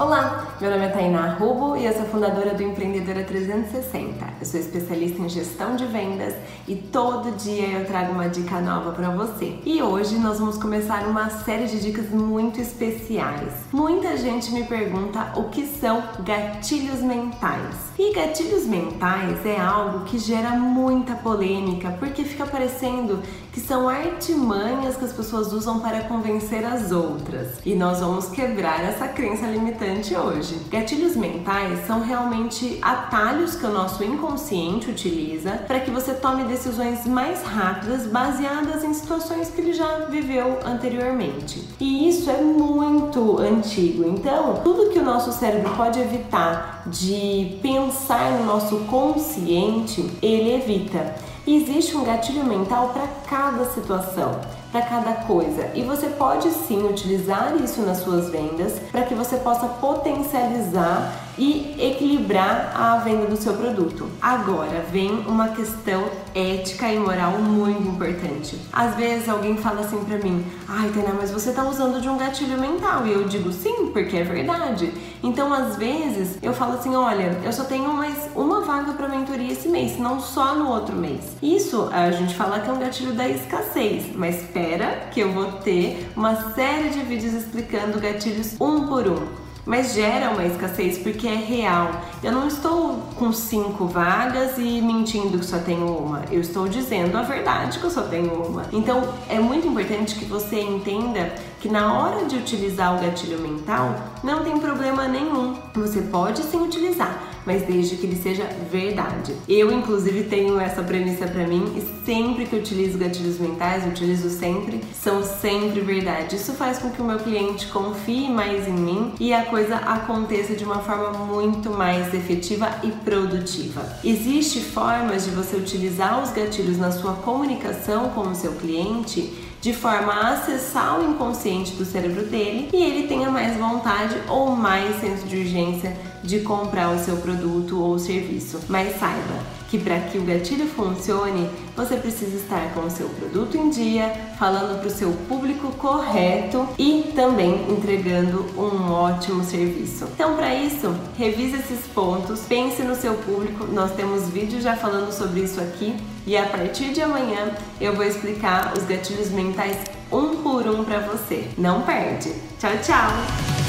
Olá, meu nome é Tainá Rubo e eu sou fundadora do Empreendedora 360. Eu sou especialista em gestão de vendas e todo dia eu trago uma dica nova para você. E hoje nós vamos começar uma série de dicas muito especiais. Muita gente me pergunta o que são gatilhos mentais. E gatilhos mentais é algo que gera muita polêmica porque fica parecendo que são artimanhas que as pessoas usam para convencer as outras. E nós vamos quebrar essa crença limitante hoje. Gatilhos mentais são realmente atalhos que o nosso inconsciente utiliza para que você tome decisões mais rápidas baseadas em situações que ele já viveu anteriormente. E isso é muito antigo. Então, tudo que o nosso cérebro pode evitar de pensar no nosso consciente, ele evita. Existe um gatilho mental para cada situação para cada coisa. E você pode sim utilizar isso nas suas vendas para que você possa potencializar e equilibrar a venda do seu produto. Agora vem uma questão ética e moral muito importante. Às vezes alguém fala assim para mim: "Ai, Tainá, mas você tá usando de um gatilho mental". E eu digo: "Sim, porque é verdade". Então, às vezes, eu falo assim: "Olha, eu só tenho mais uma vaga para mentoria esse mês, não só no outro mês". Isso a gente fala que é um gatilho da escassez, mas espera que eu vou ter uma série de vídeos explicando gatilhos um por um mas gera uma escassez porque é real. Eu não estou com cinco vagas e mentindo que só tenho uma. Eu estou dizendo a verdade que eu só tenho uma. Então é muito importante que você entenda que na hora de utilizar o gatilho mental não tem problema nenhum. Você pode sim utilizar, mas desde que ele seja verdade. Eu, inclusive, tenho essa premissa para mim e sempre que eu utilizo gatilhos mentais, utilizo sempre, são sempre verdade. Isso faz com que o meu cliente confie mais em mim e a coisa aconteça de uma forma muito mais efetiva e produtiva. Existem formas de você utilizar os gatilhos na sua comunicação com o seu cliente de forma a acessar o inconsciente do cérebro dele e ele tenha mais vontade ou mais senso de urgência de comprar o seu produto ou serviço. Mas saiba, que para que o gatilho funcione, você precisa estar com o seu produto em dia, falando para o seu público correto e também entregando um ótimo serviço. Então, para isso, revise esses pontos, pense no seu público. Nós temos vídeos já falando sobre isso aqui e a partir de amanhã eu vou explicar os gatilhos mentais um por um para você. Não perde. Tchau, tchau.